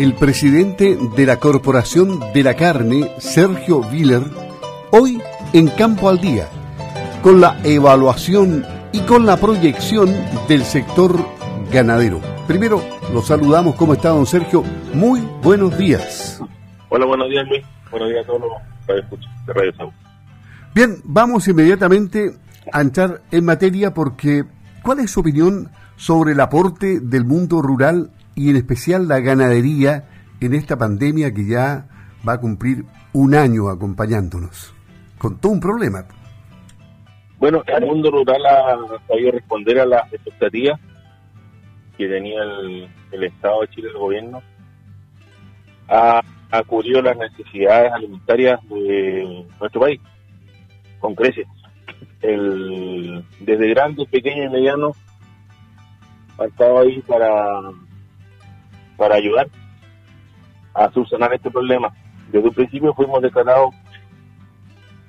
el presidente de la Corporación de la Carne, Sergio Viller, hoy en Campo al Día, con la evaluación y con la proyección del sector ganadero. Primero, lo saludamos. ¿Cómo está, don Sergio? Muy buenos días. Hola, buenos días, Luis. Buenos días a todos los de Radio. Bien, vamos inmediatamente a entrar en materia porque ¿cuál es su opinión sobre el aporte del mundo rural y en especial la ganadería en esta pandemia que ya va a cumplir un año acompañándonos? Con todo un problema. Bueno, el mundo rural ha sabido responder a las expectativas que tenía el, Estado de Chile, el gobierno, ha, ha cubrido las necesidades alimentarias de nuestro país con creces. El, desde grandes, pequeños y medianos ha estado ahí para, para ayudar a subsanar este problema. Desde un principio fuimos declarados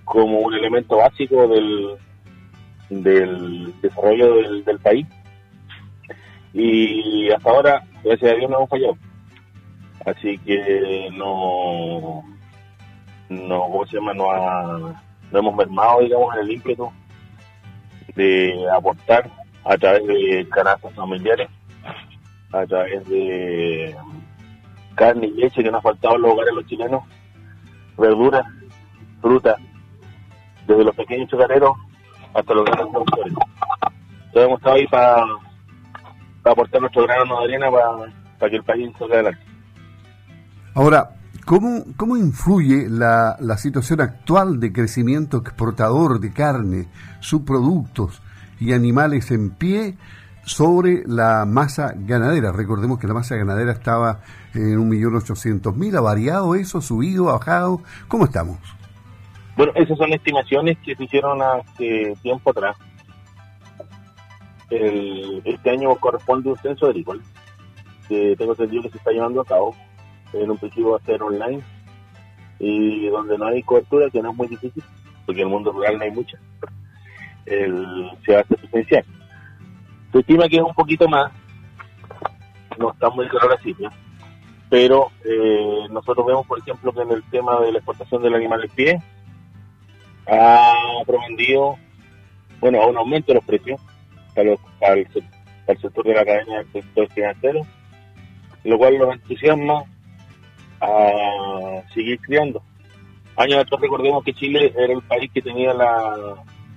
como un elemento básico del, del desarrollo del, del país y hasta ahora, gracias a Dios, no hemos fallado. Así que no, no, ¿cómo se llama? Hemos mermado, digamos, en el ímpetu de aportar a través de canastas familiares, a través de carne y leche que nos ha faltado en los hogares los chilenos, verduras, fruta, desde los pequeños chocareros hasta los grandes productores. Entonces hemos estado ahí para aportar nuestro grano de arena para, que el país salga adelante. Ahora, ¿cómo, cómo influye la, la situación actual de crecimiento exportador de carne, subproductos y animales en pie sobre la masa ganadera? Recordemos que la masa ganadera estaba en 1.800.000, ¿ha variado eso, subido, ha bajado? ¿Cómo estamos? Bueno, esas son estimaciones que se hicieron hace tiempo atrás este año corresponde un censo agrícola que tengo entendido que se está llevando a cabo. En un principio va a ser online y donde no hay cobertura, que no es muy difícil, porque en el mundo rural no hay mucha, el, se va a hacer presencial. Se estima que es un poquito más, no está muy claro la cifra, pero eh, nosotros vemos, por ejemplo, que en el tema de la exportación del animal en pie ha provendido, bueno, a un aumento de los precios, para, el, sector de la cadena del sector financiero, lo cual nos entusiasma a seguir criando. Años atrás recordemos que Chile era el país que tenía la,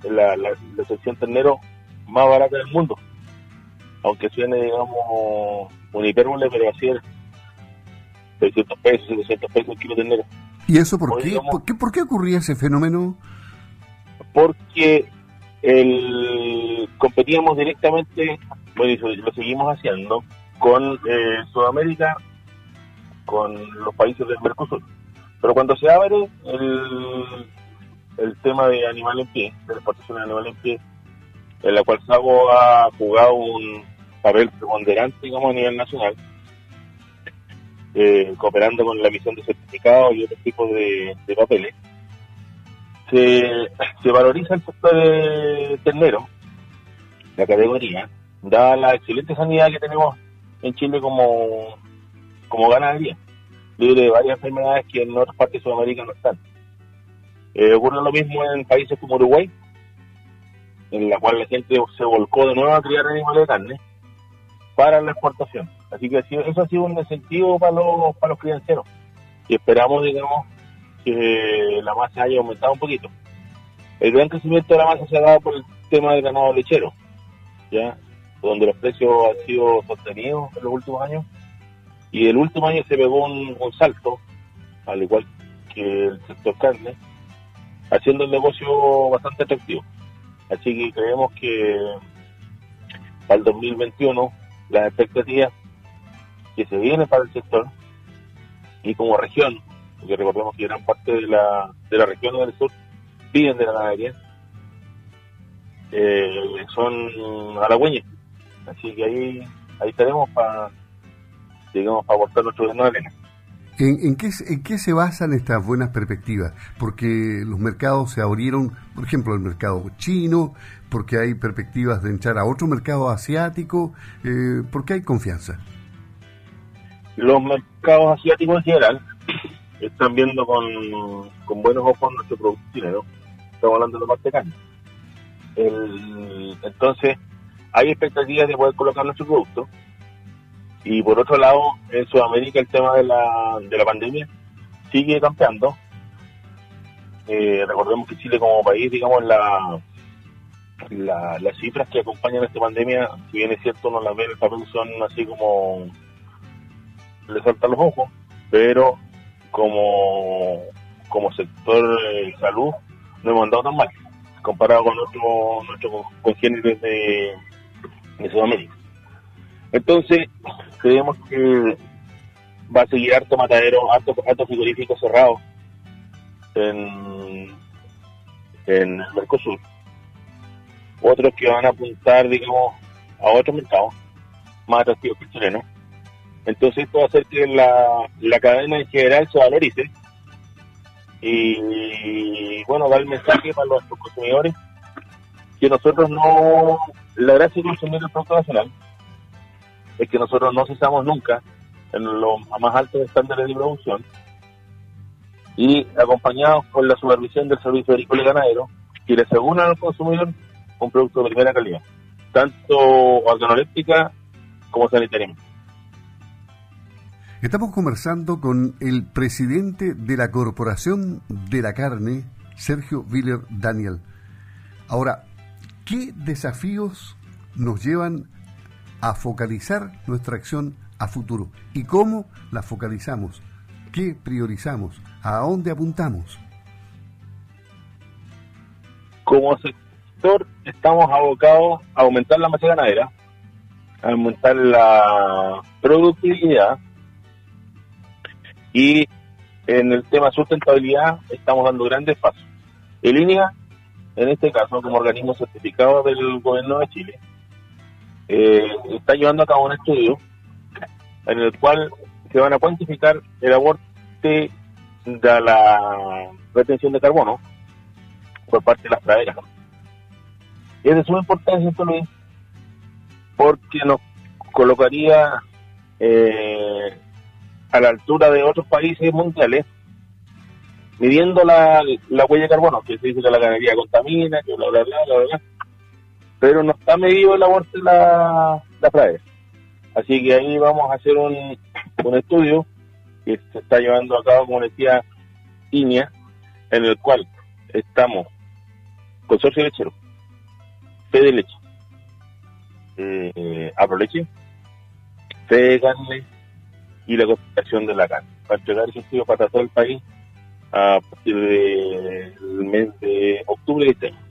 la, la, sección ternero más barata del mundo. Aunque suene, digamos, un hipérbole, pero así era. 600 pesos, 700 pesos el kilo ternero. ¿Y eso por qué? ¿Por qué? ¿Por qué ocurría ese fenómeno? Porque el, competíamos directamente, bueno, y lo seguimos haciendo, con eh, Sudamérica, con los países del Mercosur. Pero cuando se abre el, el tema de animal en pie, de la exportación de animal en pie, en la cual Sago ha jugado un papel preponderante, digamos, a nivel nacional, eh, cooperando con la misión de certificados y otros tipos de papeles, se, se valoriza el sector de ternero, la categoría, dada la excelente sanidad que tenemos en Chile como, como ganadería, libre de varias enfermedades que en otras partes de Sudamérica no están. Eh, ocurre lo mismo en países como Uruguay, en la cual la gente se volcó de nuevo a criar animales de carne para la exportación. Así que eso ha sido un incentivo para los, para los crianceros. Y esperamos, digamos, que la masa haya aumentado un poquito. El gran crecimiento de la masa se ha dado por el tema del ganado lechero, ya donde los precios han sido sostenidos en los últimos años y el último año se pegó un, salto, al igual que el sector carne, haciendo el negocio bastante atractivo. Así que creemos que para el 2021 las expectativas que se vienen para el sector y como región porque recordemos que gran parte de la, de la región del sur viven de la ganadería, eh, son halagüeños. Así que ahí, ahí estaremos para, digamos, para aportar nuestro grano. ¿En, en, qué, ¿En qué se basan estas buenas perspectivas? Porque los mercados se abrieron, por ejemplo, el mercado chino, porque hay perspectivas de entrar a otro mercado asiático, eh, porque hay confianza. los mercados asiáticos en general están viendo con, con buenos ojos nuestro producto chileno. Estamos hablando de los parte el, entonces, hay expectativas de poder colocar nuestro producto. Y por otro lado, en Sudamérica el tema de la, de la pandemia sigue campeando. Eh, recordemos que Chile como país, digamos, la, las cifras que acompañan esta pandemia, si bien es cierto, no las ven el papel, son así como le saltan los ojos, pero como, como sector de salud no hemos andado tan mal comparado con nuestros nuestro congéneres de, de Sudamérica. Entonces, creemos que va a seguir harto matadero, harto, harto frigorífico cerrado en, en el Mercosur. Otros que van a apuntar, digamos, a otros mercados más atractivos que el. Entonces esto va a hacer que la, la cadena en general se valorice y, bueno, dar el mensaje para los consumidores que nosotros no, la gracia de consumir el producto nacional es que nosotros no cesamos nunca en los más altos estándares de producción y acompañados por la supervisión del Servicio Agrícola y Ganadero que le aseguran al consumidor un producto de primera calidad, tanto organoléptica como sanitaria. Estamos conversando con el presidente de la Corporación de la Carne, Sergio Viller Daniel. Ahora, ¿qué desafíos nos llevan a focalizar nuestra acción a futuro? ¿Y cómo la focalizamos? ¿Qué priorizamos? ¿A dónde apuntamos? Como sector estamos abocados a aumentar la masa ganadera, a aumentar la productividad, y en el tema sustentabilidad estamos dando grandes pasos. En línea, en este caso, como organismo certificado del gobierno de Chile, eh, está llevando a cabo un estudio en el cual se van a cuantificar el aporte de la retención de carbono por parte de las praderas. Y es de suma importancia esto, Luis, porque nos colocaría eh, a la altura de otros países mundiales, midiendo la, huella de carbono, que se dice que la ganadería contamina, que bla, bla, bla, bla, bla, pero no está medido el aborto de la, la Así que ahí vamos a hacer un, un estudio que se está llevando a cabo, como decía INEA, en el cual estamos Consorcio Lechero, Fede Leche, eh, Leche, Fede Carne, y la cooperación de la carne, para entregar ese estudio para todo el país a partir del mes de octubre de este.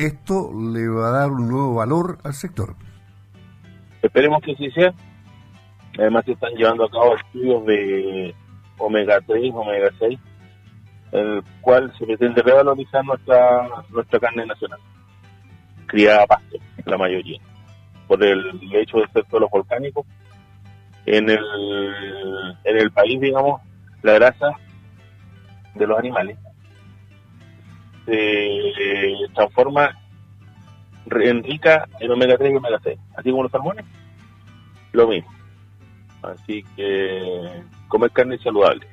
Esto le va a dar un nuevo valor al sector. Esperemos que así sea. Además se están llevando a cabo estudios de omega 3, omega 6, en el cual se pretende revalorizar nuestra nuestra carne nacional, criada a pasto, la mayoría por el hecho de ser suelo volcánico. En el, en el país, digamos, la grasa de los animales se transforma en rica en omega 3 y omega 6, así como los salmones, lo mismo. Así que comer carne saludable.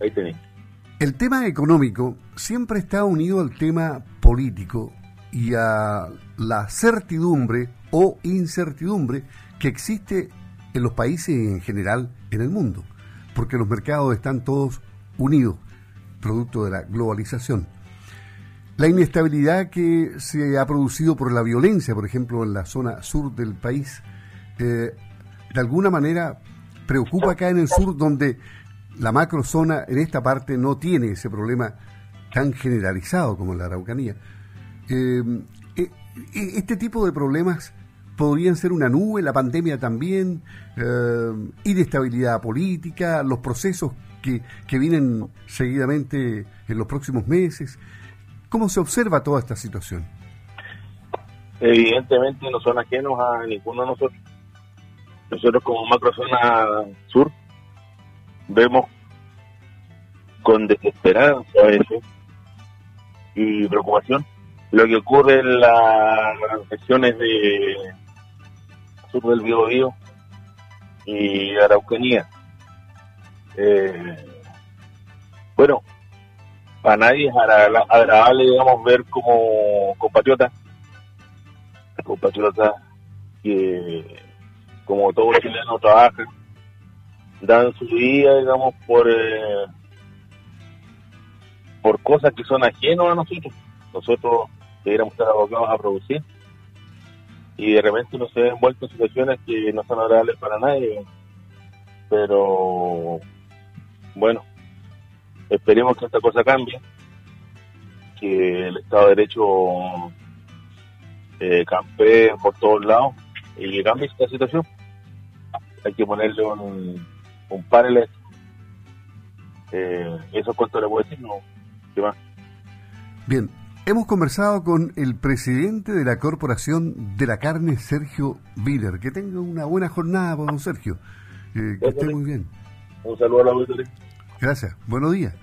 Ahí tenéis. El tema económico siempre está unido al tema político y a la certidumbre o incertidumbre que existe en los países en general en el mundo, porque los mercados están todos unidos, producto de la globalización. La inestabilidad que se ha producido por la violencia, por ejemplo, en la zona sur del país, eh, de alguna manera preocupa acá en el sur, donde la macrozona en esta parte no tiene ese problema tan generalizado como en la Araucanía. Eh, eh, este tipo de problemas podrían ser una nube, la pandemia también, inestabilidad política, los procesos que, que vienen seguidamente en los próximos meses. ¿Cómo se observa toda esta situación? Evidentemente no son ajenos a ninguno de nosotros. Nosotros como macrozona sur vemos con desesperanza veces y preocupación lo que ocurre en las sesiones de sur del Biobío y Araucanía. Eh, bueno, para nadie es agradable, digamos, ver como compatriotas, compatriotas que, como todo chileno, trabajan, dan su vida, digamos, por, eh, por cosas que son ajenos a nosotros. Nosotros deberíamos estar abocados a producir y de repente uno se envuelto en situaciones que no son agradables para nadie. Pero bueno, esperemos que esta cosa cambie, que el Estado de Derecho eh, campee por todos lados y que cambie esta situación. Hay que ponerle un, un panel eh, eso es cuanto le puedo decir, no, ¿qué más? Bien, hemos conversado con el presidente de la Corporación de la Carne, Sergio Viller. Que tenga una buena jornada, don Sergio. Eh, que esté muy bien. Un saludo a la auditoría. Gracias. Buenos días.